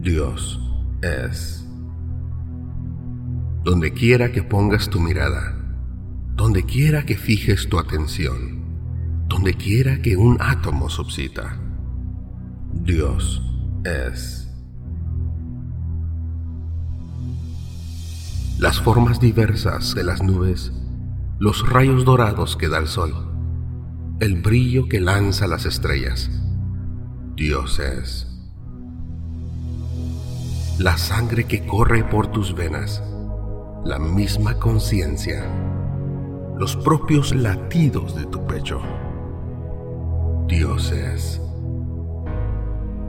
Dios es. Donde quiera que pongas tu mirada, donde quiera que fijes tu atención, donde quiera que un átomo subsista, Dios es. Las formas diversas de las nubes, los rayos dorados que da el sol, el brillo que lanza las estrellas, Dios es. La sangre que corre por tus venas, la misma conciencia, los propios latidos de tu pecho, Dios es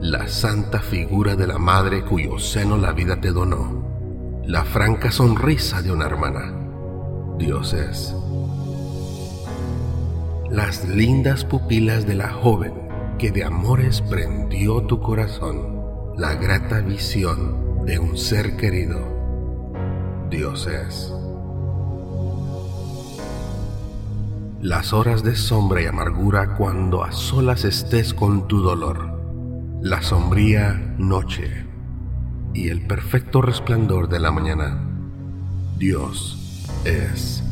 la santa figura de la madre cuyo seno la vida te donó, la franca sonrisa de una hermana. Dios es. Las lindas pupilas de la joven que de amores prendió tu corazón, la grata visión de un ser querido. Dios es. Las horas de sombra y amargura cuando a solas estés con tu dolor la sombría noche y el perfecto resplandor de la mañana. Dios es.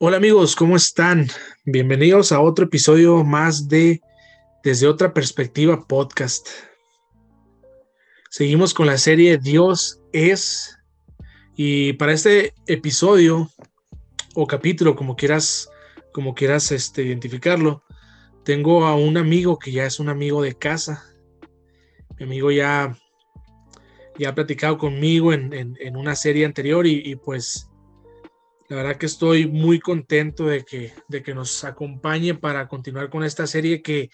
Hola amigos, ¿cómo están? Bienvenidos a otro episodio más de Desde otra perspectiva podcast. Seguimos con la serie Dios es. Y para este episodio o capítulo, como quieras, como quieras este, identificarlo, tengo a un amigo que ya es un amigo de casa. Mi amigo ya, ya ha platicado conmigo en, una serie anterior y, pues la verdad que estoy muy contento de que, de que nos acompañe para continuar con esta serie que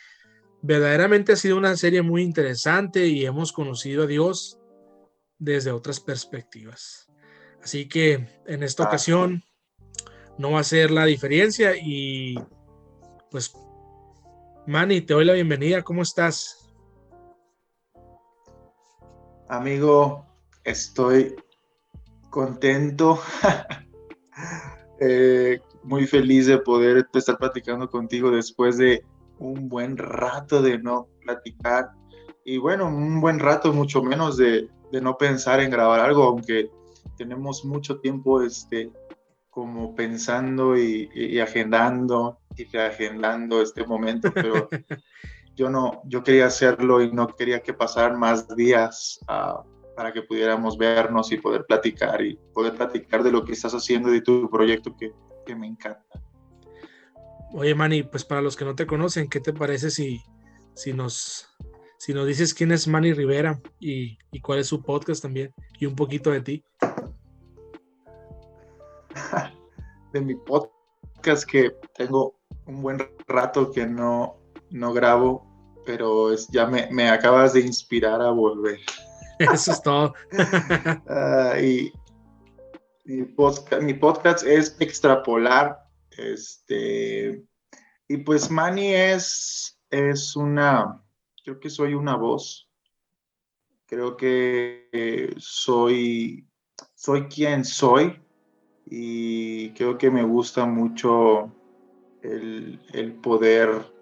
verdaderamente ha sido una serie muy interesante y hemos conocido a Dios desde otras perspectivas. Así que en esta ocasión no va a ser la diferencia y pues Manny, te doy la bienvenida, ¿cómo estás? Amigo, estoy contento, eh, muy feliz de poder estar platicando contigo después de un buen rato de no platicar. Y bueno, un buen rato mucho menos de, no pensar en grabar algo, aunque tenemos mucho tiempo este, como pensando y, agendando y reagendando este momento, pero yo no, yo quería hacerlo y no quería que pasaran más días ah, para que pudiéramos vernos y poder platicar y poder platicar de lo que estás haciendo y de tu proyecto que, que me encanta. Oye, Manny, pues para los que no te conocen, ¿qué te parece si, si, nos, si nos dices quién es Manny Rivera y, cuál es su podcast también y un poquito de ti? De mi podcast que tengo un buen rato que no, no grabo, pero es, ya me, acabas de inspirar a volver. Eso es todo. Ah, y mi podcast, es Extrapolar este, y pues Manny es, es una, creo que soy una voz, creo que soy, soy quien soy y creo que me gusta mucho el, poder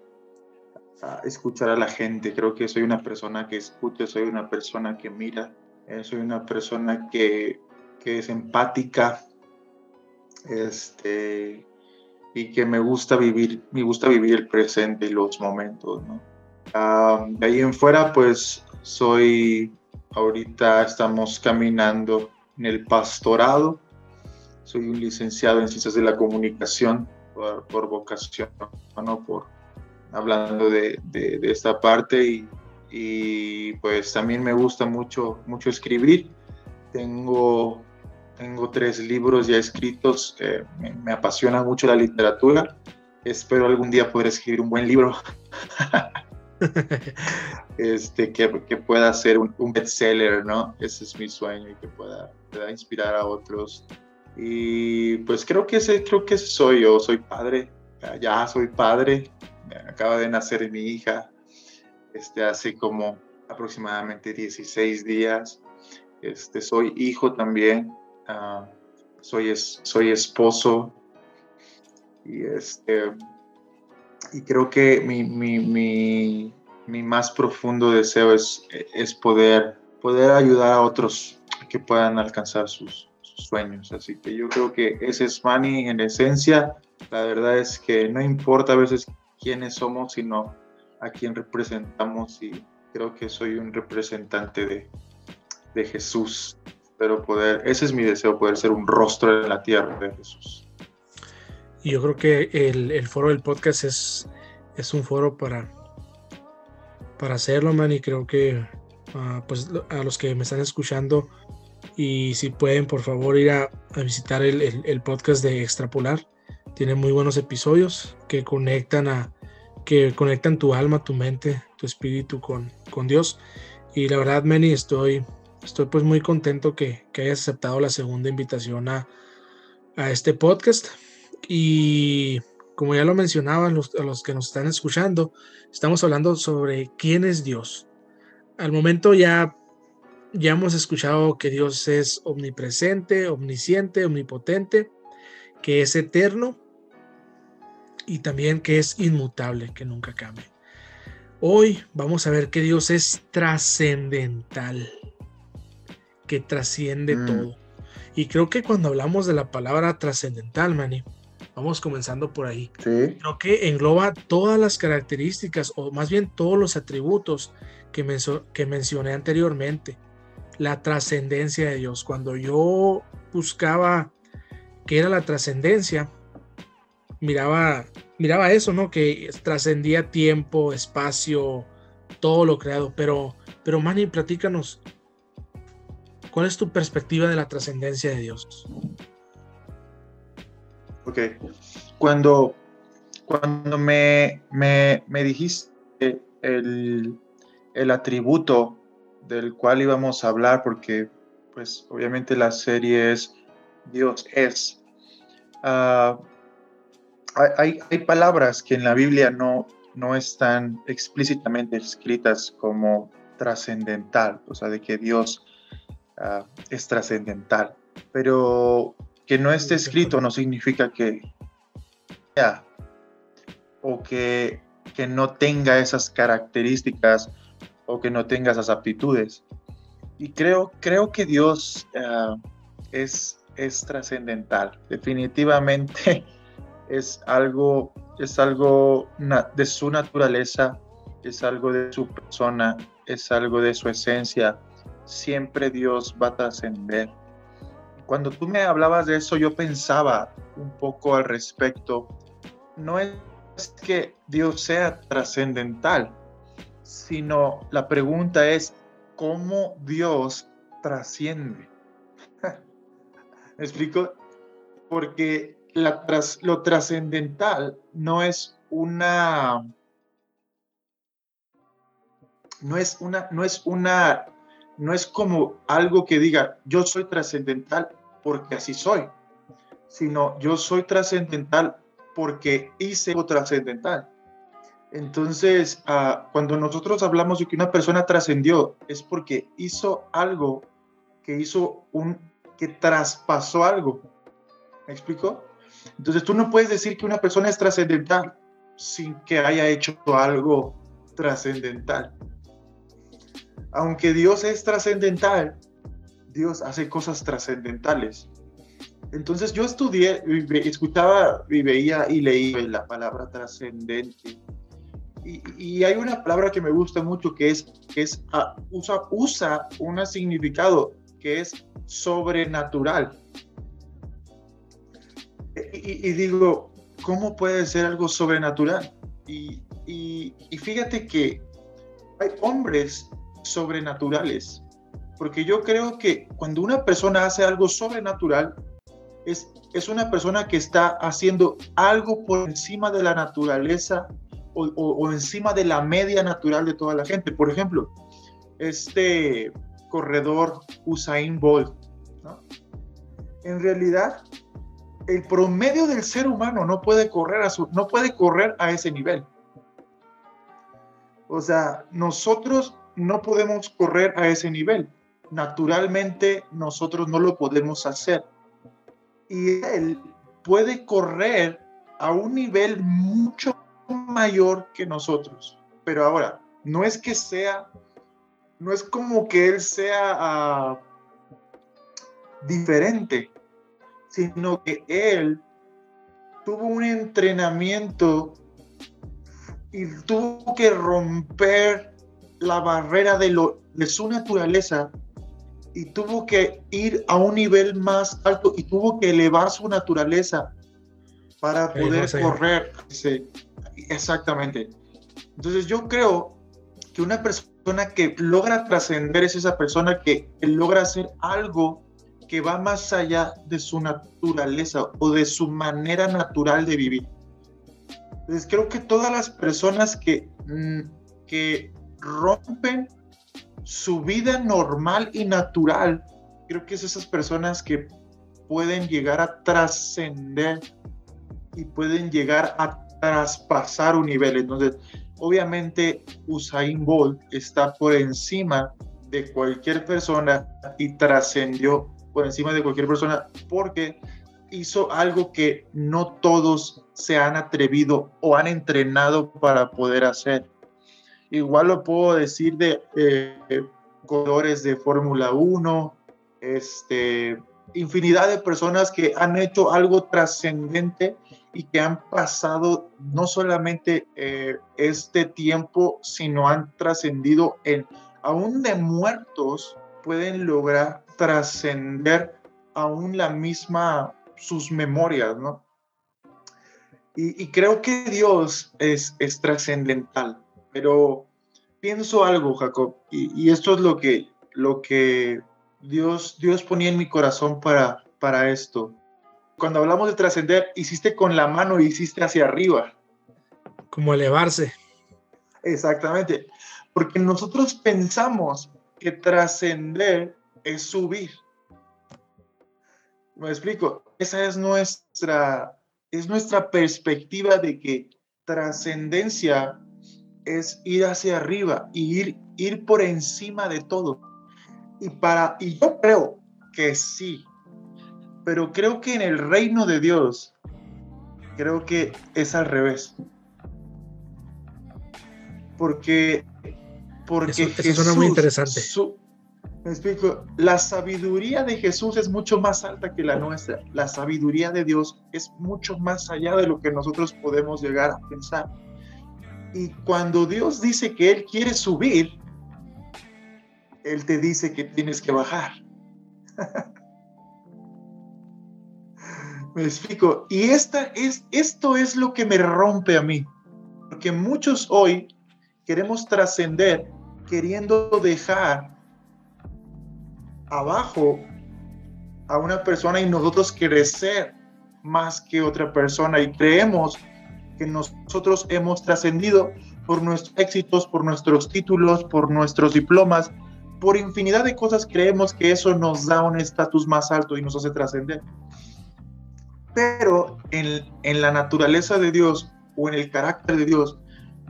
ah, escuchar a la gente. Creo que soy una persona que escucha, soy una persona que mira, eh, soy una persona que, que es empática. Este, y que me gusta vivir, me gusta vivir el presente y los momentos, ¿no? de ahí en fuera, pues soy, ahorita estamos caminando en el pastorado, soy un licenciado en ciencias de la comunicación por, vocación, ¿no? Por, hablando de, de, esta parte y, y, pues también me gusta mucho, mucho escribir. Tengo tengo tres libros ya escritos. me, apasiona mucho la literatura. Espero algún día poder escribir un buen libro. este, que, que, pueda ser un, bestseller, ¿no? Ese es mi sueño y que pueda, pueda, inspirar a otros. Y pues creo que ese, creo que soy yo. Soy padre. Ya soy padre. Acaba de nacer mi hija este, hace como aproximadamente 16 días este, soy hijo también, ah, soy, soy esposo y, este, y creo que mi, mi, mi, mi más profundo deseo es, es poder, poder ayudar a otros que puedan alcanzar sus, sueños. Así que yo creo que ese es Manny en esencia. La verdad es que no importa a veces quiénes somos, sino a quién representamos y creo que soy un representante de, de Jesús. Pero poder, ese es mi deseo, poder ser un rostro en la tierra de Jesús. Y yo creo que el, el foro del podcast es, es un foro para, para hacerlo, man, y creo que uh, pues a los que me están escuchando y si pueden por favor ir a, visitar el, el, podcast de Extrapolar, tiene muy buenos episodios que conectan a que conectan tu alma, tu mente, tu espíritu con, con Dios. Y la verdad, Manny, estoy, estoy pues muy contento que, que hayas aceptado la segunda invitación a, a este podcast. Y como ya lo mencionaba, los, a los que nos están escuchando, estamos hablando sobre quién es Dios. Al momento ya, ya hemos escuchado que Dios es omnipresente, omnisciente, omnipotente, que es eterno y también que es inmutable, que nunca cambia. Hoy vamos a ver que Dios es trascendental, que trasciende mm. todo. Y creo que cuando hablamos de la palabra trascendental, Manny, Vamos comenzando por ahí. Creo que engloba todas las características, o más bien todos los atributos que, que mencioné anteriormente. La trascendencia de Dios. Cuando yo buscaba qué era la trascendencia, miraba, miraba eso, ¿no? Que trascendía tiempo, espacio, todo lo creado. Pero, pero Manny, platícanos. ¿Cuál es tu perspectiva de la trascendencia de Dios? Ok. Cuando, cuando me, me, me dijiste el, el, atributo del cual íbamos a hablar, porque pues obviamente la serie es Dios es. Uh, hay, hay, palabras que en la Biblia no, no están explícitamente escritas como trascendental, o sea, de que Dios uh, es trascendental. Pero que no esté escrito no significa que sea o que, que no tenga esas características o que no tenga esas aptitudes. Y creo, creo que Dios uh, es, es trascendental. Definitivamente es algo, es algo de su naturaleza, es algo de su persona, es algo de su esencia. Siempre Dios va a trascender cuando tú me hablabas de eso, yo pensaba un poco al respecto. No es que Dios sea trascendental, sino la pregunta es cómo Dios trasciende. ¿Me explico? Porque la lo trascendental no es una no es una no es una no es como algo que diga, yo soy trascendental porque así soy, sino yo soy trascendental porque hice algo trascendental. Entonces, uh, cuando nosotros hablamos de que una persona trascendió, es porque hizo algo que hizo un, que traspasó algo. ¿Me explico? Entonces, tú no puedes decir que una persona es trascendental sin que haya hecho algo trascendental aunque Dios es trascendental, Dios hace cosas trascendentales. Entonces yo estudié, escuchaba y veía y leía la palabra trascendente. Y, hay una palabra que me gusta mucho que es, que es ah, usa, usa un significado que es sobrenatural. Y, digo, ¿cómo puede ser algo sobrenatural? y fíjate que hay hombres sobrenaturales. Porque yo creo que cuando una persona hace algo sobrenatural, es, es una persona que está haciendo algo por encima de la naturaleza o, encima de la media natural de toda la gente. Por ejemplo, este corredor Usain Bolt, en realidad el promedio del ser humano no puede correr a su, no puede correr a ese nivel. O sea, nosotros no podemos correr a ese nivel. naturalmente nosotros no lo podemos hacer. Y Él puede correr a un nivel mucho mayor que nosotros. Pero ahora, no es que sea, no es como que Él sea ah, diferente, sino que Él tuvo un entrenamiento y tuvo que romper la barrera de, lo, de su naturaleza y tuvo que ir a un nivel más alto y tuvo que elevar su naturaleza para poder correr. Sí, exactamente. Entonces yo creo que una persona que logra trascender es esa persona que, logra hacer algo que va más allá de su naturaleza o de su manera natural de vivir. Entonces creo que todas las personas que, mm, que rompen su vida normal y natural, creo que es esas personas que pueden llegar a trascender y pueden llegar a traspasar un nivel. Entonces, obviamente Usain Bolt está por encima de cualquier persona y trascendió por encima de cualquier persona porque hizo algo que no todos se han atrevido o han entrenado para poder hacer. Igual lo puedo decir de eh, corredores de Fórmula 1, este, infinidad de personas que han hecho algo trascendente y que han pasado no solamente eh, este tiempo, sino han trascendido en, aún de muertos, pueden lograr trascender aún la misma, sus memorias, ¿no? Y, creo que Dios es, es trascendental. Pero pienso algo, Jacob, y, esto es lo que, lo que Dios, Dios ponía en mi corazón para, para esto. Cuando hablamos de trascender, hiciste con la mano y hiciste hacia arriba. Como elevarse. Exactamente. Porque nosotros pensamos que trascender es subir. Me explico. Esa es nuestra, es nuestra perspectiva de que trascendencia es ir hacia arriba y ir, ir por encima de todo. Y, para, y yo creo que sí, pero creo que en el reino de Dios, creo que es al revés. Porque, porque eso, suena muy interesante. Me explico, la sabiduría de Jesús es mucho más alta que la nuestra. La sabiduría de Dios es mucho más allá de lo que nosotros podemos llegar a pensar. Y cuando Dios dice que Él quiere subir, Él te dice que tienes que bajar. me explico. Y esta es, esto es lo que me rompe a mí. Porque muchos hoy queremos trascender queriendo dejar abajo a una persona y nosotros crecer más que otra persona y creemos que nosotros hemos trascendido por nuestros éxitos, por nuestros títulos, por nuestros diplomas, por infinidad de cosas creemos que eso nos da un estatus más alto y nos hace trascender. Pero en, en la naturaleza de Dios o en el carácter de Dios,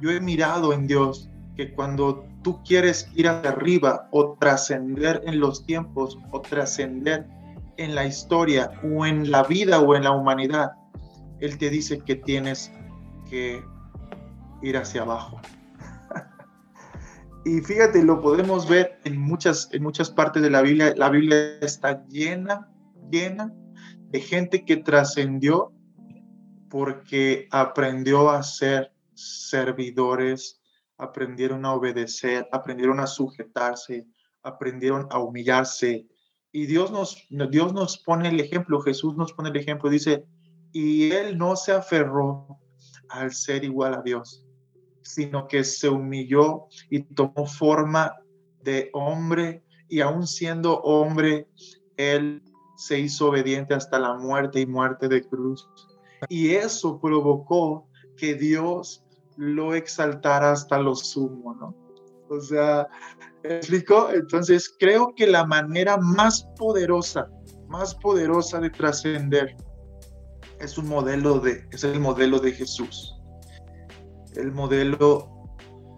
yo he mirado en Dios que cuando tú quieres ir hacia arriba o trascender en los tiempos o trascender en la historia o en la vida o en la humanidad, Él te dice que tienes ir hacia abajo. y fíjate, lo podemos ver en muchas, en muchas partes de la Biblia. La Biblia está llena, llena de gente que trascendió porque aprendió a ser servidores, aprendieron a obedecer, aprendieron a sujetarse, aprendieron a humillarse. Y Dios nos, Dios nos pone el ejemplo, Jesús nos pone el ejemplo, dice, y él no se aferró al ser igual a Dios, sino que se humilló y tomó forma de hombre y aún siendo hombre, él se hizo obediente hasta la muerte y muerte de cruz. Y eso provocó que Dios lo exaltara hasta lo sumo, ¿no? O sea, explico? Entonces, creo que la manera más poderosa, más poderosa de trascender es un modelo de, es el modelo de Jesús. El modelo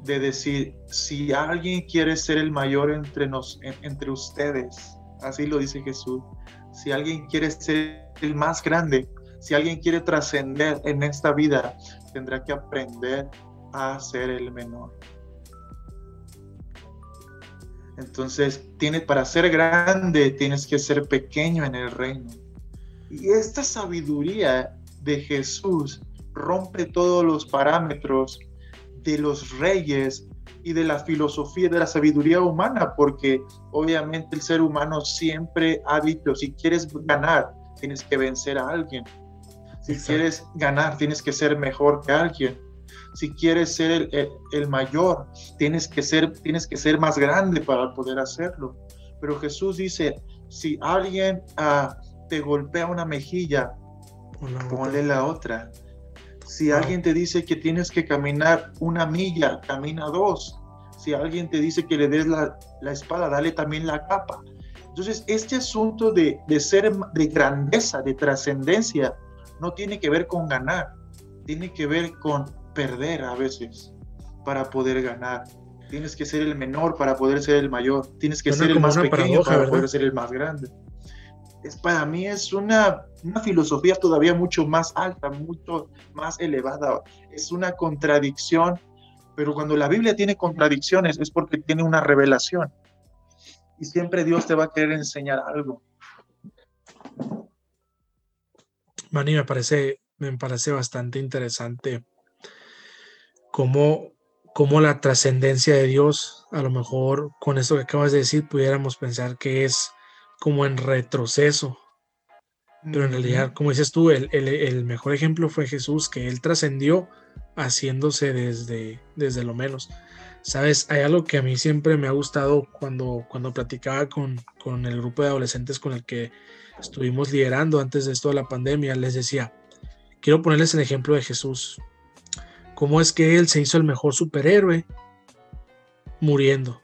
de decir, si alguien quiere ser el mayor entre, nos, entre ustedes, así lo dice Jesús, si alguien quiere ser el más grande, si alguien quiere trascender en esta vida, tendrá que aprender a ser el menor. Entonces, tiene, para ser grande tienes que ser pequeño en el reino. Y esta sabiduría de Jesús rompe todos los parámetros de los reyes y de la filosofía de la sabiduría humana, porque obviamente el ser humano siempre ha dicho, si quieres ganar, tienes que vencer a alguien. Si quieres ganar, tienes que ser mejor que alguien. Si quieres ser el, mayor, tienes que, ser, tienes que ser más grande para poder hacerlo. Pero Jesús dice, si alguien ah, te golpea una mejilla, ponle la otra. Si alguien te dice que tienes que caminar una milla, camina dos. Si alguien te dice que le des la, espada, dale también la capa. Entonces, este asunto de, de ser de grandeza, de trascendencia, no tiene que ver con ganar, tiene que ver con perder a veces para poder ganar. Tienes que ser el menor para poder ser el mayor. Tienes que ser el más pequeño para poder ser el más grande es, para mí es una, una filosofía todavía mucho más alta, mucho más elevada. Es una contradicción, pero cuando la Biblia tiene contradicciones es porque tiene una revelación. Y siempre Dios te va a querer enseñar algo. Mani, me parece, me parece bastante interesante cómo, cómo la trascendencia de Dios, a lo mejor con esto que acabas de decir, pudiéramos pensar que es como en retroceso. Pero en realidad, como dices tú, el, mejor ejemplo fue Jesús, que él trascendió haciéndose desde, desde lo menos. Sabes, hay algo que a mí siempre me ha gustado cuando, cuando platicaba con, con el grupo de adolescentes con el que estuvimos liderando antes de esto de la pandemia, les decía, quiero ponerles el ejemplo de Jesús. ¿Cómo es que él se hizo el mejor superhéroe? Muriendo.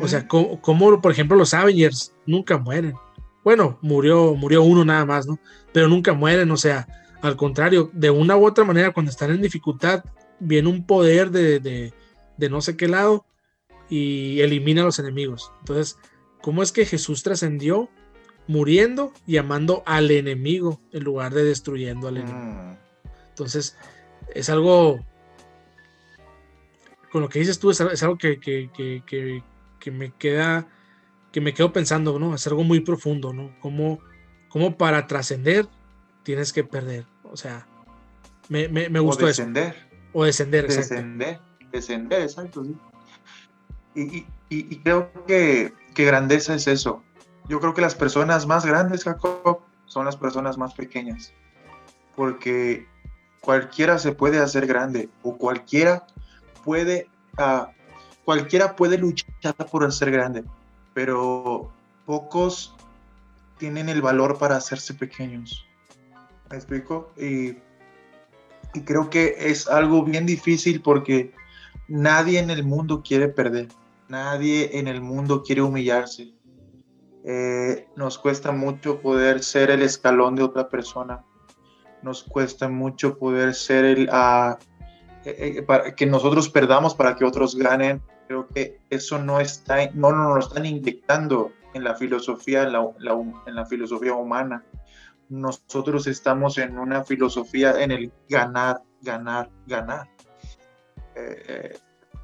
O sea, como, por ejemplo los Avengers nunca mueren. Bueno, murió, murió uno nada más, ¿no? Pero nunca mueren, o sea, al contrario, de una u otra manera, cuando están en dificultad, viene un poder de, no sé qué lado y elimina a los enemigos. Entonces, ¿cómo es que Jesús trascendió muriendo y amando al enemigo en lugar de destruyendo al enemigo? Mm. Entonces, es algo, con lo que dices tú, es, algo que, que me queda, que me quedo pensando, ¿no? Es algo muy profundo, ¿no? Como, como para trascender tienes que perder. O sea, me, me, me gustó o descender. O descender, exacto. Descender, descender, exacto, sí. Y, y, creo que, que, grandeza es eso. Yo creo que las personas más grandes, Jacob, son las personas más pequeñas. Porque cualquiera se puede hacer grande o cualquiera puede uh, cualquiera puede luchar por ser grande, pero pocos tienen el valor para hacerse pequeños. ¿Me explico? Y, creo que es algo bien difícil porque nadie en el mundo quiere perder, nadie en el mundo quiere humillarse. Eh, nos cuesta mucho poder ser el escalón de otra persona. Nos cuesta mucho poder ser el, uh, que nosotros perdamos para que otros ganen creo que eso no está, no, nos lo están inyectando en la filosofía, en la, filosofía humana. Nosotros estamos en una filosofía en el ganar, ganar, ganar.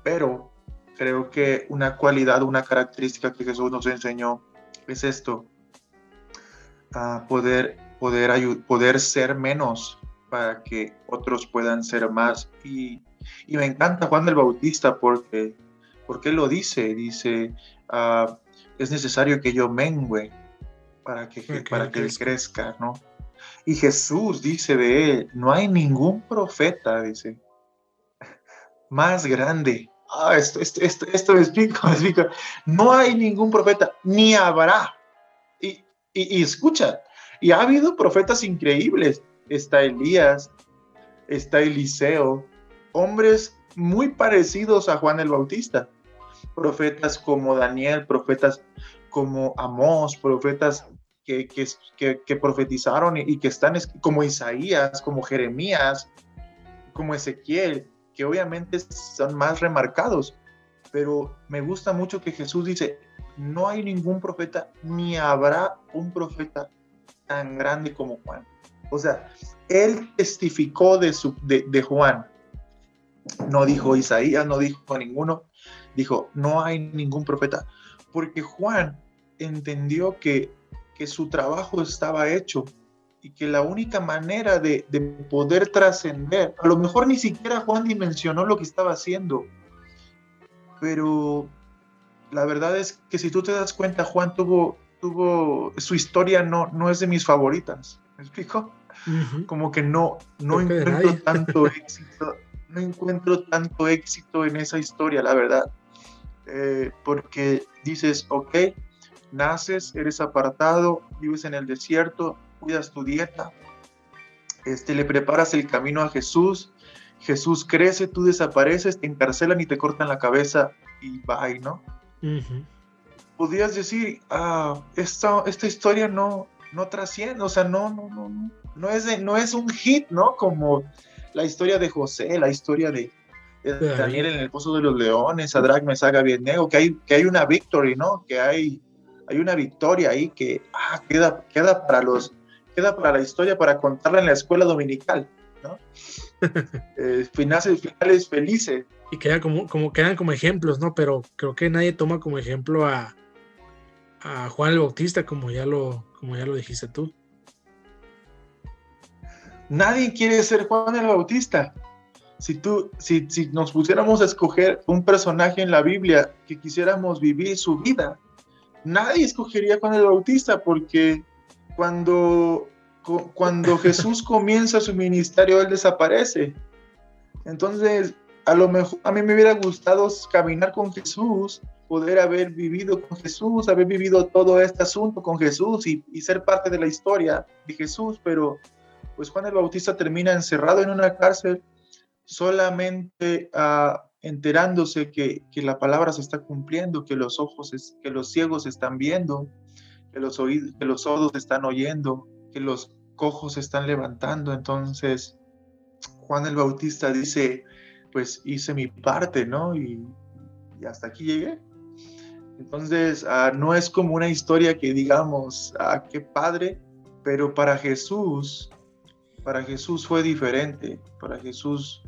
Pero creo que una cualidad, una característica que Jesús nos enseñó es esto, poder, poder, poder ser menos para que otros puedan ser más. Y, y me encanta Juan del Bautista porque ¿Por qué lo dice? Dice, ah, es necesario que yo mengüe para que, para que él crezca, ¿no? Y Jesús dice de él, no hay ningún profeta, dice, más grande. Ah, esto, esto, esto, esto me explico, me explico. No hay ningún profeta, ni habrá. Y, y, escucha, y ha habido profetas increíbles. Está Elías, está Eliseo, hombres muy parecidos a Juan el Bautista profetas como Daniel, profetas como Amós, profetas que, que, profetizaron y, que están como Isaías, como Jeremías, como Ezequiel, que obviamente son más remarcados, pero me gusta mucho que Jesús dice, no hay ningún profeta, ni habrá un profeta tan grande como Juan. O sea, él testificó de, su, de, Juan. No dijo Isaías, no dijo ninguno. Dijo, no hay ningún profeta. Porque Juan entendió que, que su trabajo estaba hecho y que la única manera de, de poder trascender, a lo mejor ni siquiera Juan dimensionó lo que estaba haciendo, pero la verdad es que si tú te das cuenta, Juan tuvo, tuvo, su historia no, no es de mis favoritas, ¿me explico? Como que no, no encuentro tanto éxito, no encuentro tanto éxito en esa historia, la verdad. Eh, porque dices, ok, naces, eres apartado, vives en el desierto, cuidas tu dieta, este, le preparas el camino a Jesús, Jesús crece, tú desapareces, te encarcelan y te cortan la cabeza y bye, ¿no? Podrías decir, ah, esta, esta historia no, no trasciende, o sea, no, no, no, no, no es, no es un hit, ¿no? Como la historia de José, la historia de, Daniel en el Pozo de los Leones, Sadrach, Mesaga, Abednego, que hay, que hay una victory, ¿no? Que hay, hay una victoria ahí que ah, queda, queda, para los, queda para la historia para contarla en la escuela dominical, ¿no? eh, finales, finales felices. Y queda como, como, quedan como ejemplos, ¿no? Pero creo que nadie toma como ejemplo a, a Juan el Bautista, como ya lo, como ya lo dijiste tú. Nadie quiere ser Juan el Bautista. Si, tú, si, si nos pusiéramos a escoger un personaje en la Biblia que quisiéramos vivir su vida, nadie escogería Juan el Bautista porque cuando cuando Jesús comienza su ministerio, Él desaparece. Entonces, a lo mejor a mí me hubiera gustado caminar con Jesús, poder haber vivido con Jesús, haber vivido todo este asunto con Jesús y, ser parte de la historia de Jesús, pero pues Juan el Bautista termina encerrado en una cárcel solamente uh, enterándose que, que, la palabra se está cumpliendo, que los ojos, es, que los ciegos están viendo, que los, oídos, que los sordos están oyendo, que los cojos están levantando. Entonces, Juan el Bautista dice, pues hice mi parte, ¿no? Y, hasta aquí llegué. Entonces, ah, no es como una historia que digamos, ah, qué padre, pero para Jesús, para Jesús fue diferente. Para Jesús,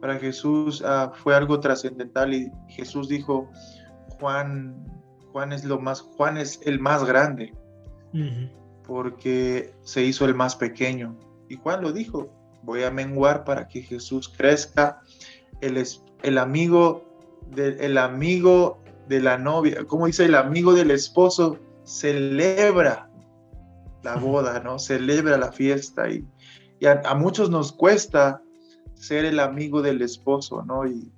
para Jesús ah, fue algo trascendental y Jesús dijo, Juan, Juan es lo más, Juan es el más grande porque se hizo el más pequeño. Y Juan lo dijo, voy a menguar para que Jesús crezca. El, el amigo de, el amigo de la novia, como dice el amigo del esposo, celebra la boda, ¿no? Celebra la fiesta y, a, muchos nos cuesta ser el amigo del esposo, ¿no? Y,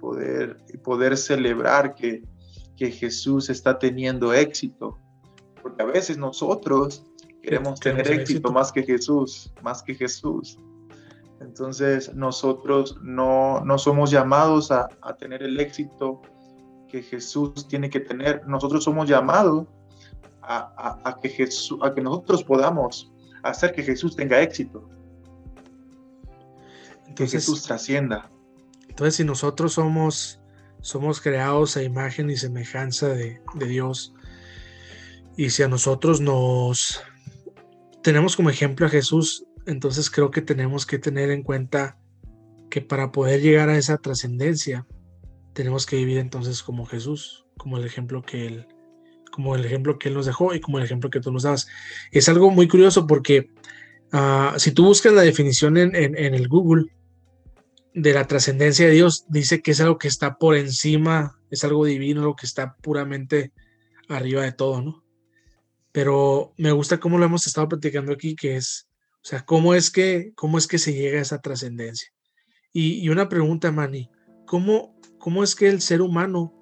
poder, y poder celebrar que, que Jesús está teniendo éxito porque a veces nosotros queremos tener éxito, más que Jesús, más que Jesús. Entonces nosotros no, no somos llamados a, a, tener el éxito que Jesús tiene que tener. Nosotros somos llamados a, a, que Jesús, a que nosotros podamos hacer que Jesús tenga éxito. Entonces, que Jesús trascienda. Entonces si nosotros somos, somos creados a imagen y semejanza de, de Dios, y si a nosotros nos tenemos como ejemplo a Jesús, entonces creo que tenemos que tener en cuenta que para poder llegar a esa trascendencia, tenemos que vivir entonces como Jesús, como el ejemplo que él, como el ejemplo que él nos dejó y como el ejemplo que tú nos dabas. Es algo muy curioso porque ah, si tú buscas la definición en, el Google de la trascendencia de Dios, dice que es algo que está por encima, es algo divino, algo que está puramente arriba de todo, ¿no? pero me gusta cómo lo hemos estado platicando aquí, que es, sea, cómo es que, cómo es que se llega a esa trascendencia. Y, una pregunta, Manny, ¿cómo, ¿cómo es que el ser humano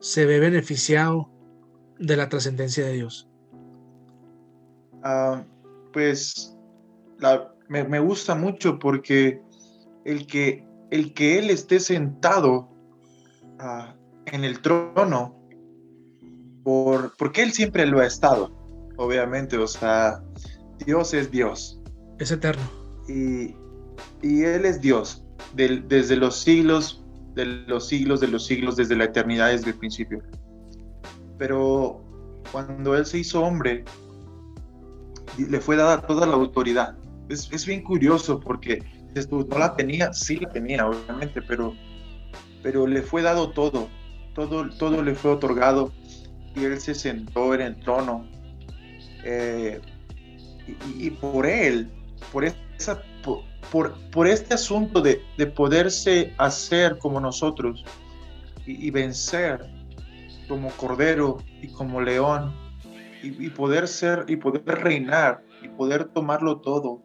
se ve beneficiado de la trascendencia de Dios? Ah, pues me, gusta mucho porque el que, el que Él esté sentado ah, en el trono por, porque Él siempre lo ha estado, obviamente, o sea, Dios es Dios. Es eterno. Y, y Él es Dios. desde los siglos, de los siglos, de los siglos, desde la eternidad, desde el principio. Pero cuando Él se hizo hombre, le fue dada toda la autoridad. Es, es bien curioso porque no la tenía, sí la tenía, obviamente, pero, pero le fue dado todo, todo, todo le fue otorgado y Él se sentó en el trono. Eh, y, por Él, por, esa, por, por, este asunto de, de, poderse hacer como nosotros y, vencer como cordero y como león y, poder ser y poder reinar y poder tomarlo todo.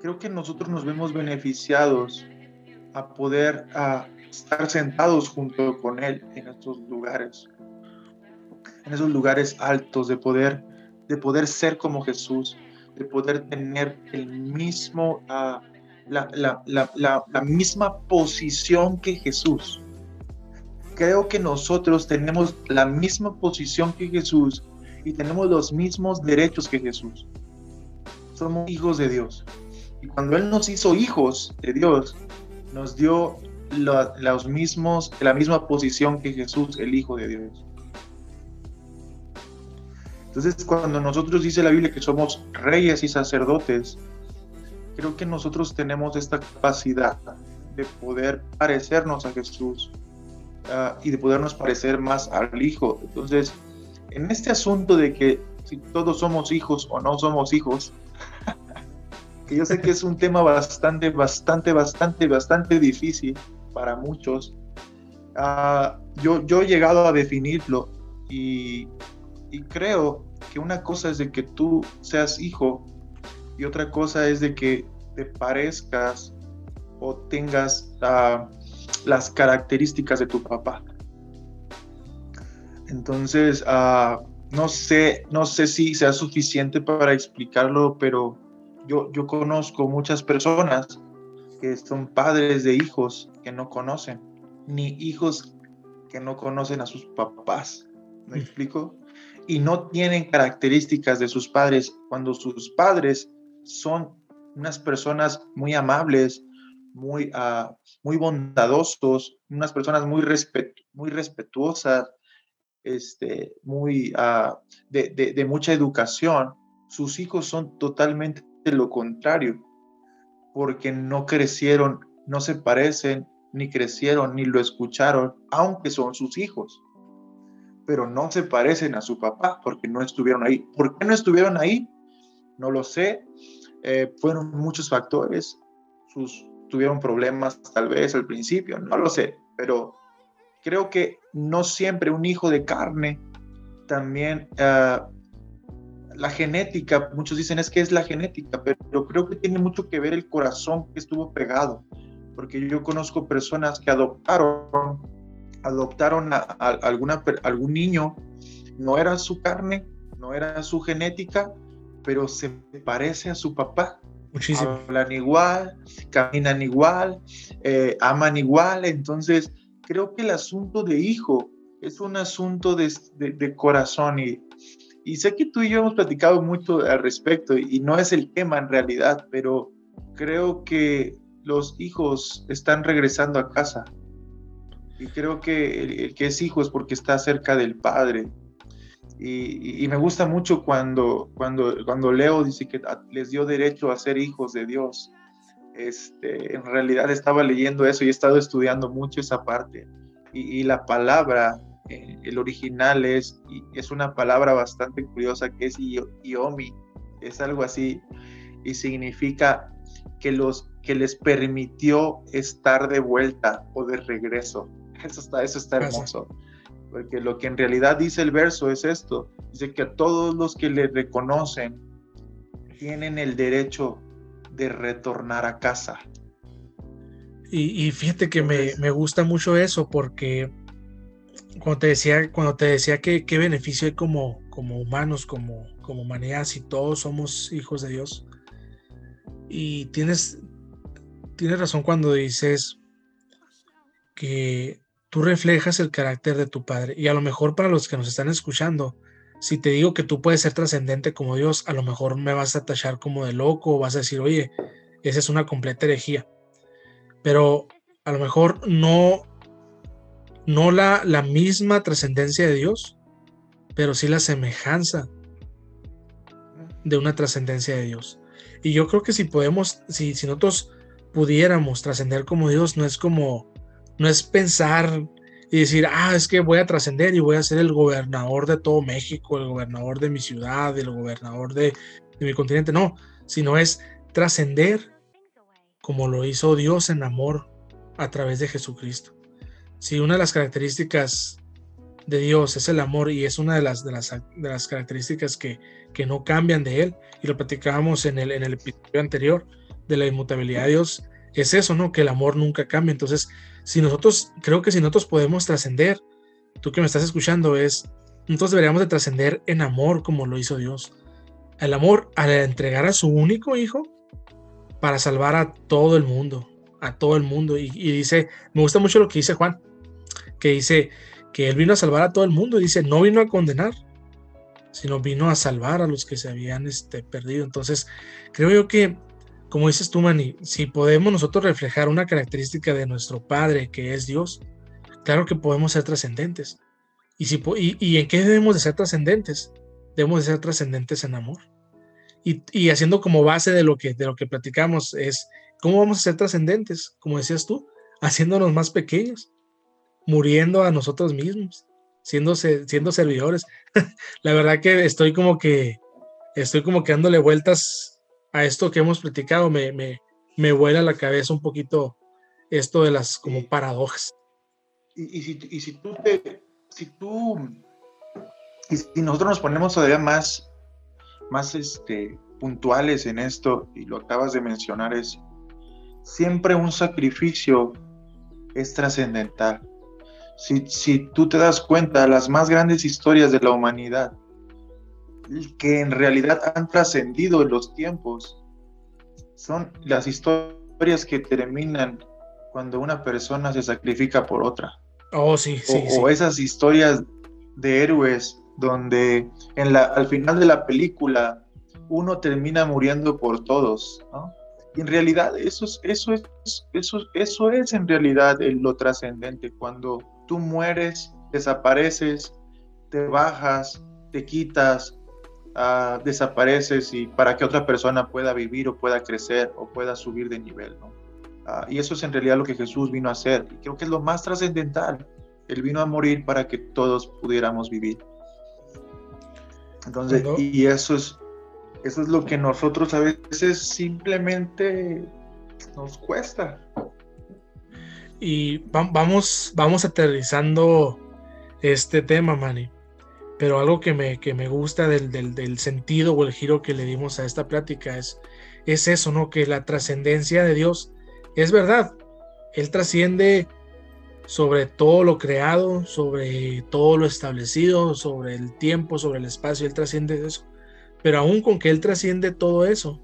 Creo que nosotros nos vemos beneficiados a poder a estar sentados junto con Él en estos lugares, en esos lugares altos de poder, de poder ser como Jesús, de poder tener el mismo, la, la, la, la misma posición que Jesús creo que nosotros tenemos la misma posición que Jesús y tenemos los mismos derechos que Jesús. Somos hijos de Dios. Y cuando Él nos hizo hijos de Dios, nos dio los mismos, la misma posición que Jesús, el Hijo de Dios. Entonces, cuando nosotros dice la Biblia que somos reyes y sacerdotes, creo que nosotros tenemos esta capacidad de poder parecernos a Jesús, Ah, y de podernos parecer más al Hijo. Entonces, en este asunto de que si todos somos hijos o no somos hijos, que yo sé que es un tema bastante, bastante, bastante, bastante difícil para muchos, uh, yo, yo he llegado a definirlo y, y, creo que una cosa es de que tú seas hijo y otra cosa es de que te parezcas o tengas... Uh, las características de tu papá. Entonces, ah, no sé, no sé si sea suficiente para explicarlo, pero yo, yo conozco muchas personas que son padres de hijos que no conocen, ni hijos que no conocen a sus papás. ¿Me explico? Y no tienen características de sus padres cuando sus padres son unas personas muy amables, muy, uh, muy bondadosos, unas personas muy, muy respetuosas, este, muy, uh, de, de, de, mucha educación, sus hijos son totalmente lo contrario, porque no crecieron, no se parecen, ni crecieron, ni lo escucharon, aunque son sus hijos. Pero no se parecen a su papá porque no estuvieron ahí. ¿Por qué no estuvieron ahí? No lo sé. Eh, fueron muchos factores. Sus, tuvieron problemas tal vez al principio, no lo sé, pero creo que no siempre un hijo de carne también uh, la genética, muchos dicen es que es la genética, pero creo que tiene mucho que ver el corazón que estuvo pegado, porque yo conozco personas que adoptaron, adoptaron a, a alguna, algún niño, no era su carne, no era su genética, pero se parece a su papá Muchísimo. Hablan igual, caminan igual, eh, aman igual. Entonces, creo que el asunto de hijo es un asunto de, de, corazón y, y, sé que tú y yo hemos platicado mucho al respecto y, no es el tema en realidad, pero creo que los hijos están regresando a casa. Y creo que el que es hijo es porque está cerca del padre y, me gusta mucho cuando, cuando, cuando Leo dice que les dio derecho a ser hijos de Dios. Este, en realidad estaba leyendo eso y he estado estudiando mucho esa parte. Y, la palabra, eh, el original es, es una palabra bastante curiosa que es iomi, es algo así, y significa que, los, que les permitió estar de vuelta o de regreso. Eso está, eso está hermoso porque lo que en realidad dice el verso es esto, dice que a todos los que le reconocen tienen el derecho de retornar a casa. Y, fíjate que me, me, gusta mucho eso porque cuando te decía, cuando te decía que qué beneficio hay como, como humanos, como, como humanidad, si todos somos hijos de Dios. Y tienes, tienes razón cuando dices que tú reflejas el carácter de tu Padre. Y a lo mejor para los que nos están escuchando, si te digo que tú puedes ser trascendente como Dios, a lo mejor me vas a tachar como de loco o vas a decir, oye, esa es una completa herejía. pero a lo mejor no, no la, la misma trascendencia de Dios, pero sí la semejanza de una trascendencia de Dios. Y yo creo que si podemos, si, si nosotros pudiéramos trascender como Dios, no es como, no es pensar y decir, ah, es que voy a trascender y voy a ser el gobernador de todo México, el gobernador de mi ciudad, el gobernador de, mi continente, no, sino es trascender como lo hizo Dios en amor a través de Jesucristo. Si una de las características de Dios es el amor y es una de las, de las, de las características que, que, no cambian de Él, y lo platicábamos en el, en el episodio anterior de la inmutabilidad de Dios, es eso, ¿no? Que el amor nunca cambia. Entonces, si nosotros, creo que si nosotros podemos trascender, tú que me estás escuchando, es, nosotros deberíamos de trascender en amor como lo hizo Dios. El amor al entregar a su único hijo para salvar a todo el mundo, a todo el mundo. Y, y dice, me gusta mucho lo que dice Juan, que dice que él vino a salvar a todo el mundo. Dice, no vino a condenar, sino vino a salvar a los que se habían este, perdido. Entonces, creo yo que como dices tú, Manny, si podemos nosotros reflejar una característica de nuestro Padre, que es Dios, claro que podemos ser trascendentes. ¿Y, si, y, en qué debemos de ser trascendentes? Debemos de ser trascendentes en amor. Y, y, haciendo como base de lo, que, de lo que platicamos es, ¿cómo vamos a ser trascendentes? Como decías tú, haciéndonos más pequeños, muriendo a nosotros mismos, siendo, siendo servidores. La verdad que estoy como que, estoy como que dándole vueltas a esto que hemos platicado, me, me, me vuela la cabeza un poquito esto de las como paradojas. Y, y, si, y si tú te, si tú, y si nosotros nos ponemos todavía más, más este, puntuales en esto, y lo acabas de mencionar, es siempre un sacrificio es trascendental. Si, si tú te das cuenta, las más grandes historias de la humanidad que en realidad han trascendido en los tiempos son las historias que terminan cuando una persona se sacrifica por otra. Oh, sí, sí. O, esas historias de héroes donde en la, al final de la película uno termina muriendo por todos, Y en realidad eso es, eso es, eso, eso es en realidad lo trascendente, cuando tú mueres, desapareces, te bajas, te quitas, uh, desapareces y para que otra persona pueda vivir o pueda crecer o pueda subir de nivel, ¿no? Uh, y eso es en realidad lo que Jesús vino a hacer. Y creo que es lo más trascendental. Él vino a morir para que todos pudiéramos vivir. Entonces, y eso es, eso es lo que nosotros a veces simplemente nos cuesta. Y vamos, vamos aterrizando este tema, Manny. Pero algo que me, que me gusta del, del, sentido o el giro que le dimos a esta plática es, es eso, ¿no? Que la trascendencia de Dios es verdad. Él trasciende sobre todo lo creado, sobre todo lo establecido, sobre el tiempo, sobre el espacio, Él trasciende eso. Pero aún con que Él trasciende todo eso,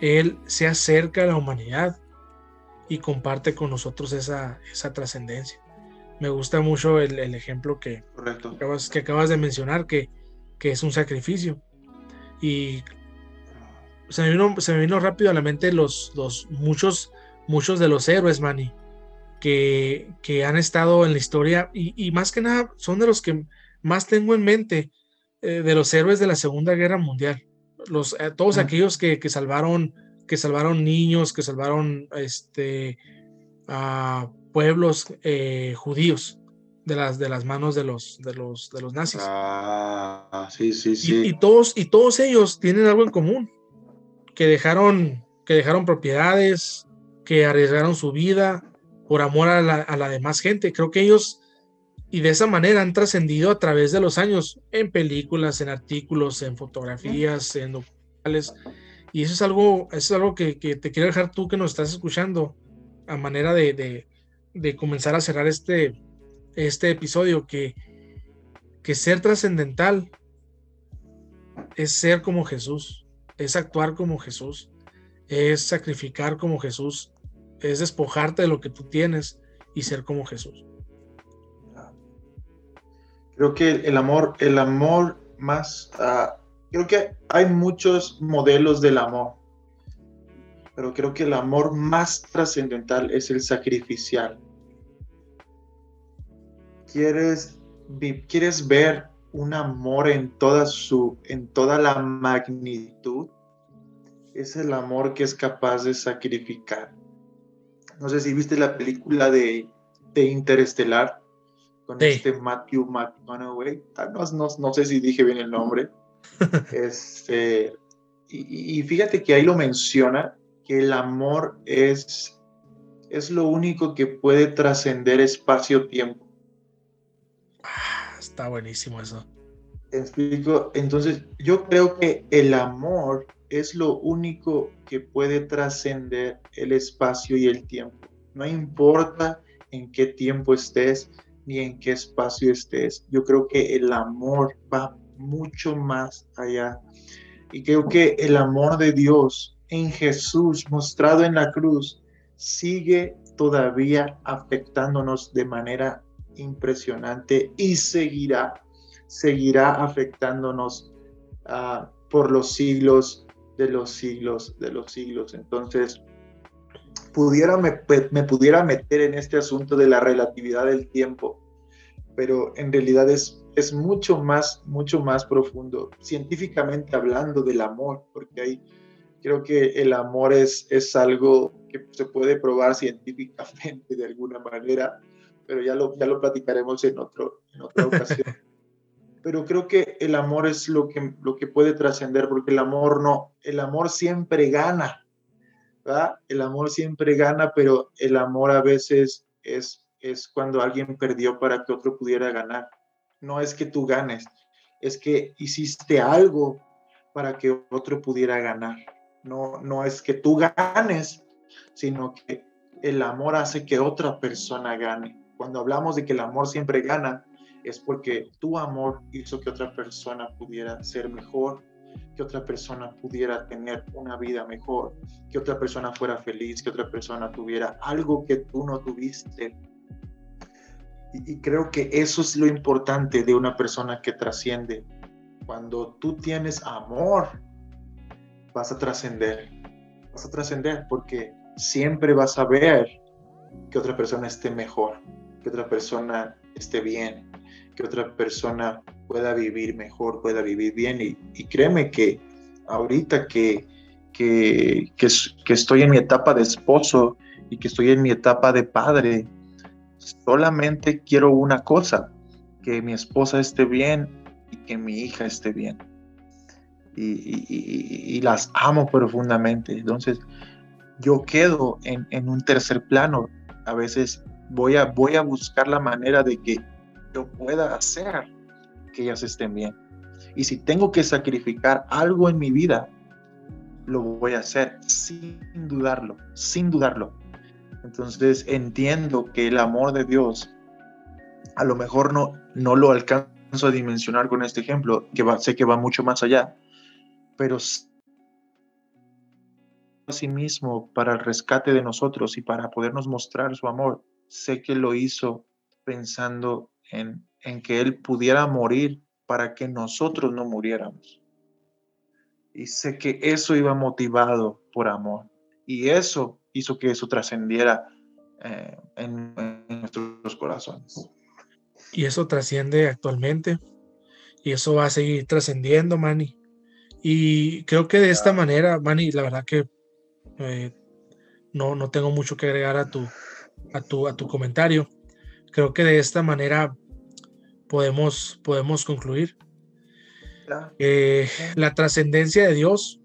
Él se acerca a la humanidad y comparte con nosotros esa, esa trascendencia me gusta mucho el, ejemplo que, acabas, que acabas de mencionar, que, que es un sacrificio. Y se me, vino, se me vino rápido a la mente los, los muchos, muchos de los héroes, Manny, que, que han estado en la historia y, más que nada son de los que más tengo en mente, eh, de los héroes de la Segunda Guerra Mundial. Los, eh, todos aquellos que, que, salvaron, que salvaron niños, que salvaron este, a pueblos eh, judíos de las, de las manos de los, de los, de los nazis. Ah, sí, sí, sí. Y, todos, y todos ellos tienen algo en común, que dejaron, que dejaron propiedades, que arriesgaron su vida por amor a la, a la demás gente. Creo que ellos, y de esa manera han trascendido a través de los años, en películas, en artículos, en fotografías, en documentales. Y eso es algo, eso es algo que, que, te quiero dejar tú que nos estás escuchando a manera de, de comenzar a cerrar este, este episodio, que, que ser trascendental es ser como Jesús, es actuar como Jesús, es sacrificar como Jesús, es despojarte de lo que tú tienes y ser como Jesús. Creo que el amor, el amor más, uh, creo que hay muchos modelos del amor. pero creo que el amor más trascendental es el sacrificial. ¿Quieres, ¿Quieres ver un amor en toda, su, en toda la magnitud? Es el amor que es capaz de sacrificar. No sé si viste la película de, de Interestelar con este Matthew McConaughey. Ah, no, no, no, sé si dije bien el nombre. este, y, y, fíjate que ahí lo menciona que el amor es, es lo único que puede trascender espacio-tiempo. Ah, está buenísimo eso. Entonces, yo creo que el amor es lo único que puede trascender el espacio y el tiempo. No importa en qué tiempo estés ni en qué espacio estés. Yo creo que el amor va mucho más allá. Y creo que el amor de Dios en Jesús mostrado en la cruz sigue todavía afectándonos de manera impresionante y seguirá, seguirá afectándonos uh, por los siglos de los siglos de los siglos. Entonces, pudiera me, me, pudiera meter en este asunto de la relatividad del tiempo, pero en realidad es, es mucho más, mucho más profundo, científicamente hablando del amor, porque hay creo que el amor es, es algo que se puede probar científicamente de alguna manera, pero ya lo, ya lo platicaremos en, otro, en otra ocasión. pero creo que el amor es lo que, lo que puede trascender, porque el amor no, el amor siempre gana, ¿verdad? El amor siempre gana, pero el amor a veces es, es cuando alguien perdió para que otro pudiera ganar. No es que tú ganes, es que hiciste algo para que otro pudiera ganar. No, no es que tú ganes, sino que el amor hace que otra persona gane. Cuando hablamos de que el amor siempre gana, es porque tu amor hizo que otra persona pudiera ser mejor, que otra persona pudiera tener una vida mejor, que otra persona fuera feliz, que otra persona tuviera algo que tú no tuviste. Y, y creo que eso es lo importante de una persona que trasciende. Cuando tú tienes amor, vas a trascender, vas a trascender porque siempre vas a ver que otra persona esté mejor, que otra persona esté bien, que otra persona pueda vivir mejor, pueda vivir bien. Y, créeme que ahorita que, que, que, estoy en mi etapa de esposo y que estoy en mi etapa de padre, solamente quiero una cosa, que mi esposa esté bien y que mi hija esté bien y, las amo profundamente. Entonces, yo quedo en, un tercer plano. A veces voy a, voy a buscar la manera de que yo pueda hacer que ellas estén bien. Y si tengo que sacrificar algo en mi vida, lo voy a hacer sin dudarlo, sin dudarlo. Entonces entiendo que el amor de Dios, a lo mejor no, no lo alcanzo a dimensionar con este ejemplo, que sé que va mucho más allá, pero a sí para el rescate de nosotros y para podernos mostrar su amor. Sé que lo hizo pensando en, en que Él pudiera morir para que nosotros no muriéramos. Y sé que eso iba motivado por amor. Y eso hizo que eso trascendiera eh, en, en, nuestros corazones. Y eso trasciende actualmente. Y eso va a seguir trascendiendo, Manny. Y creo que de esta manera, Manny, la verdad que eh, no, no tengo mucho que agregar a tu, a tu, a tu comentario. Creo que de esta manera podemos, podemos concluir. Eh, la trascendencia de Dios,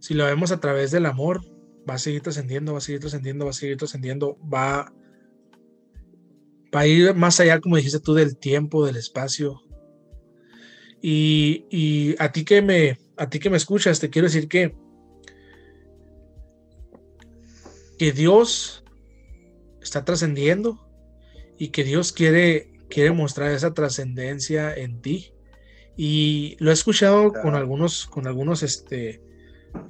si lo vemos a través del amor, va a seguir trascendiendo, va a seguir trascendiendo, va a seguir trascendiendo, va, va a ir más allá, como dijiste tú, del tiempo, del espacio, y, a ti que me, a ti que me escuchas, te quiero decir que, que Dios está trascendiendo y que Dios quiere, quiere mostrar esa trascendencia en ti. Y lo he escuchado con algunos, con algunos, este,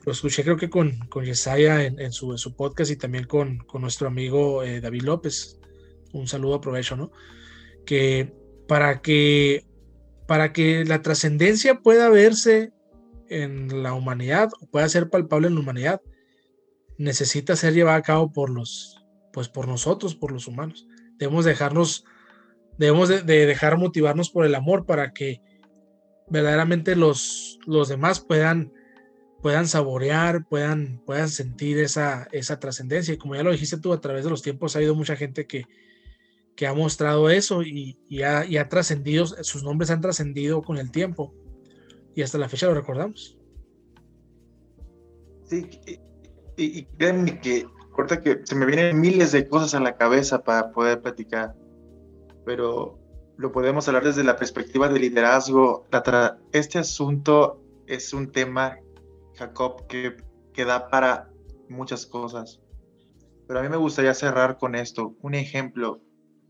lo escuché creo que con, con Yesaya en, su, su, podcast y también con, con nuestro amigo eh, David López. Un saludo, aprovecho, ¿no? Que para que para que la trascendencia pueda verse en la humanidad, o pueda ser palpable en la humanidad, necesita ser llevada a cabo por los, pues por nosotros, por los humanos. Debemos dejarnos, debemos de, dejar motivarnos por el amor para que verdaderamente los, los demás puedan, puedan saborear, puedan, puedan sentir esa, esa trascendencia. Y como ya lo dijiste tú, a través de los tiempos ha habido mucha gente que, que ha mostrado eso y, y ha, y ha trascendido, sus nombres han trascendido con el tiempo y hasta la fecha lo recordamos. Sí, y, créanme que ahorita que se me vienen miles de cosas a la cabeza para poder platicar, pero lo podemos hablar desde la perspectiva de liderazgo. Este asunto es un tema, Jacob, que, que da para muchas cosas. Pero a mí me gustaría cerrar con esto, un ejemplo,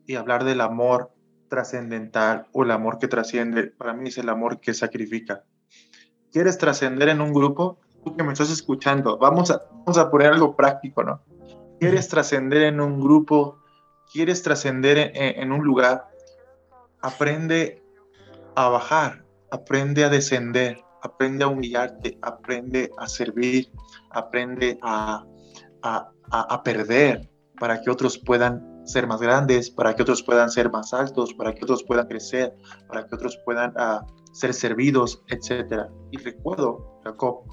y hablar del amor trascendental o el amor que trasciende. Para mí es el amor que sacrifica. ¿Quieres trascender en un grupo? Que me estás escuchando, vamos a, vamos a poner algo práctico, ¿no? ¿Quieres trascender en un grupo? ¿Quieres trascender en, un lugar? Aprende a bajar, aprende a descender, aprende a humillarte, aprende a servir, aprende a, a, a, perder para que otros puedan ser más grandes, para que otros puedan ser más altos, para que otros puedan crecer, para que otros puedan uh, ser servidos, etc. Y recuerdo, Jacob,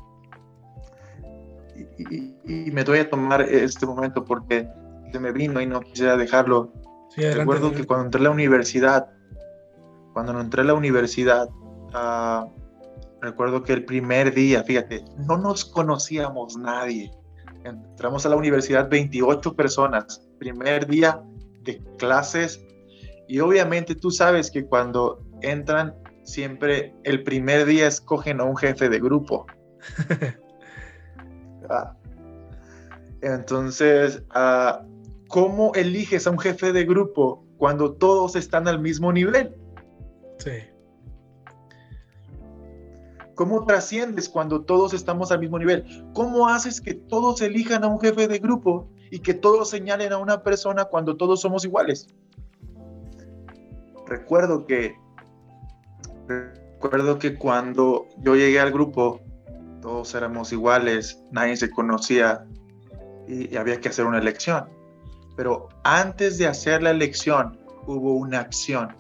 y, me doy a tomar este momento porque se me vino y no quisiera dejarlo. recuerdo que cuando entré a la universidad, cuando entré a la universidad, uh, recuerdo que el primer día, fíjate, no nos conocíamos nadie. Entramos a la universidad 28 personas, primer día de clases y obviamente tú sabes que cuando entran siempre el primer día escogen a un jefe de grupo. Ah. Entonces, ah, ¿cómo eliges a un jefe de grupo cuando todos están al mismo nivel? Sí. ¿Cómo trasciendes cuando todos estamos al mismo nivel? ¿Cómo haces que todos elijan a un jefe de grupo y que todos señalen a una persona cuando todos somos iguales? Recuerdo que Recuerdo que cuando yo llegué al grupo, todos éramos iguales, nadie se conocía y, había que hacer una elección. Pero antes de hacer la elección, hubo una acción.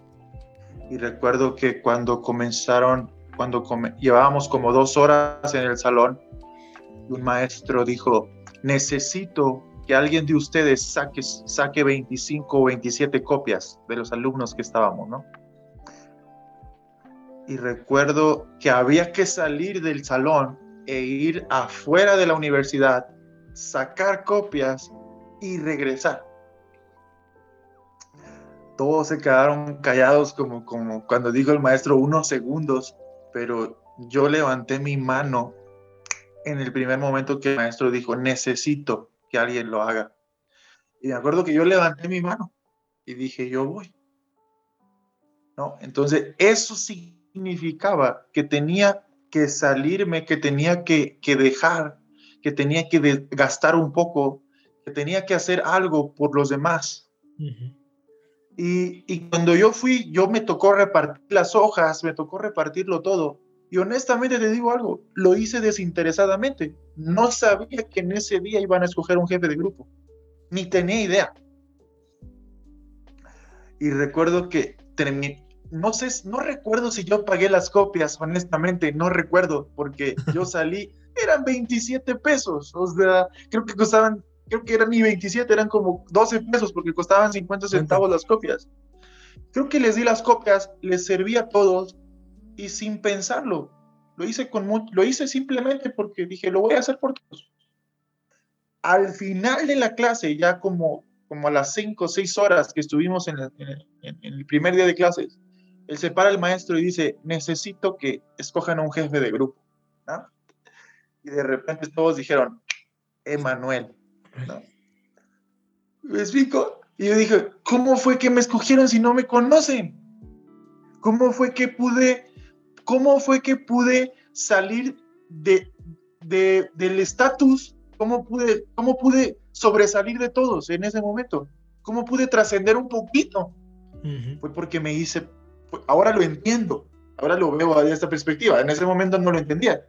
Y recuerdo que cuando comenzaron, cuando llevábamos como dos horas en el salón, un maestro dijo, necesito que alguien de ustedes saque, saque 25 o 27 copias de los alumnos que estábamos, ¿no? y recuerdo que había que salir del salón e ir afuera de la universidad, sacar copias y regresar. Todos se quedaron callados como, como cuando dijo el maestro unos segundos, pero yo levanté mi mano en el primer momento que el maestro dijo, necesito que alguien lo haga. Y me acuerdo que yo levanté mi mano y dije, yo voy. ¿No? Entonces, eso significaba que tenía que salirme, que tenía que, dejar, que tenía que gastar un poco, que tenía que hacer algo por los demás. y, y, cuando yo fui, yo me tocó repartir las hojas, me tocó repartirlo todo. Y honestamente te digo algo, lo hice desinteresadamente. No sabía que en ese día iban a escoger un jefe de grupo, ni tenía idea. Y recuerdo que terminé, no sé, no recuerdo si yo pagué las copias, honestamente, no recuerdo, porque yo salí, eran 27 pesos, o sea, creo que costaban, creo que eran ni 27, eran como 12 pesos, porque costaban 50 centavos las copias. Creo que les di las copias, les serví a todos, y sin pensarlo, lo hice, con lo hice simplemente porque dije, lo voy a hacer por todos. Al final de la clase, ya como, como a las 5 o 6 horas que estuvimos en, en el primer día de clases, él se para el maestro y dice, necesito que escojan a un jefe de grupo. Y de repente todos dijeron, Emanuel. ¿Me explico? Y yo dije, ¿cómo fue que me escogieron si no me conocen? ¿Cómo fue que pude, cómo fue que pude salir de, del estatus? ¿Cómo pude, ¿Cómo pude sobresalir de todos en ese momento? ¿Cómo pude trascender un poquito? Fue porque me hice ahora lo entiendo, ahora lo veo desde esta perspectiva, en ese momento no lo entendía.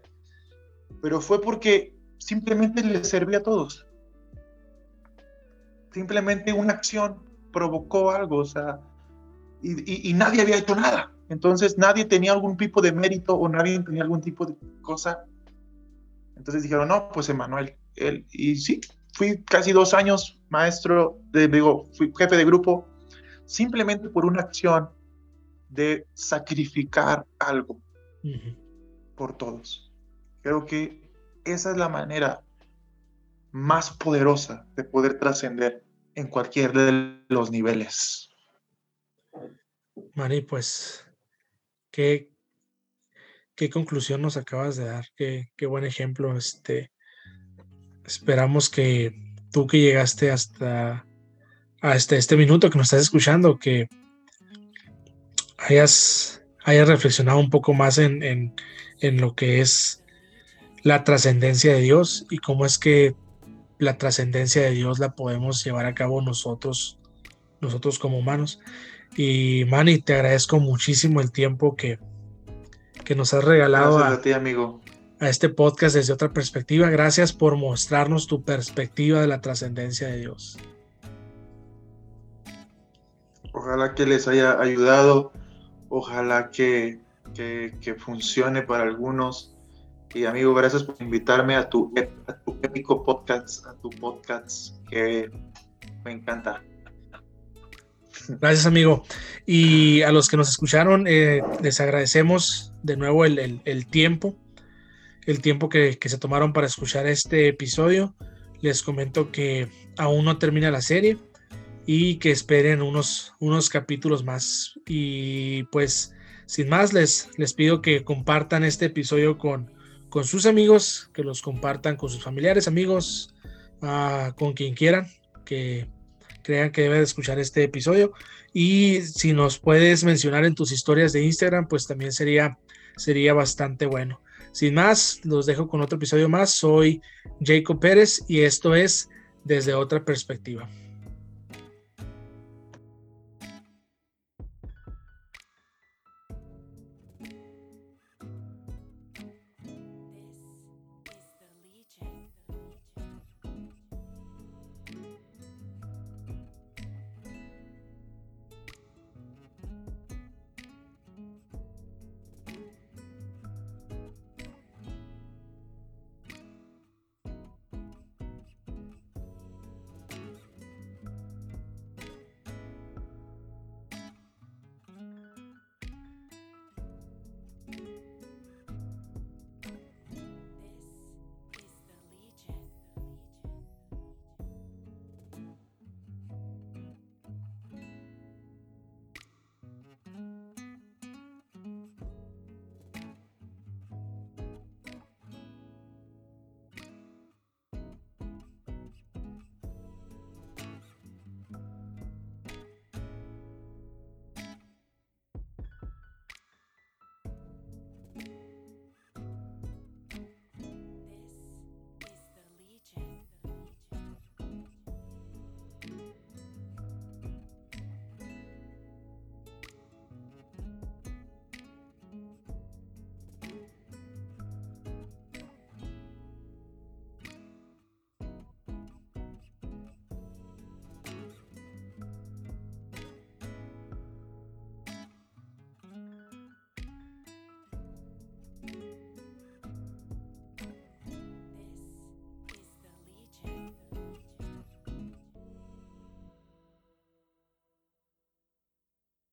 pero fue porque simplemente les servía a todos. Simplemente una acción provocó algo, o sea, y, nadie había hecho nada. Entonces nadie tenía algún tipo de mérito o nadie tenía algún tipo de cosa. Entonces dijeron, no, pues Emanuel, él, y sí, fui casi dos años maestro, de, digo, fui jefe de grupo, simplemente por una acción de sacrificar algo por todos. Creo que esa es la manera más poderosa de poder trascender en cualquier de los niveles. Mari, pues, qué, qué conclusión nos acabas de dar, qué, qué buen ejemplo. Este, esperamos que tú que llegaste hasta, hasta este minuto que nos estás escuchando, que hayas, hayas reflexionado un poco más en, en, en lo que es la trascendencia de Dios y cómo es que la trascendencia de Dios la podemos llevar a cabo nosotros, nosotros como humanos. Y Manny, te agradezco muchísimo el tiempo que, que nos has regalado a, ti, amigo. a este podcast desde otra perspectiva. Gracias por mostrarnos tu perspectiva de la trascendencia de Dios. Ojalá que les haya ayudado, ojalá que, que, que funcione para algunos y amigo, gracias por invitarme a tu, épico podcast, a tu podcast que me encanta. Gracias, amigo. Y a los que nos escucharon, eh, les agradecemos de nuevo el, tiempo, el tiempo que, se tomaron para escuchar este episodio. Les comento que aún no termina la serie y que esperen unos, unos capítulos más. Y pues, sin más, les, les pido que compartan este episodio con, con sus amigos, que los compartan con sus familiares, amigos, ah, con quien quieran, que crean que deben escuchar este episodio. Y si nos puedes mencionar en tus historias de Instagram, pues también sería, sería bastante bueno. Sin más, los dejo con otro episodio más. Soy Jacob Pérez y esto es Desde otra perspectiva.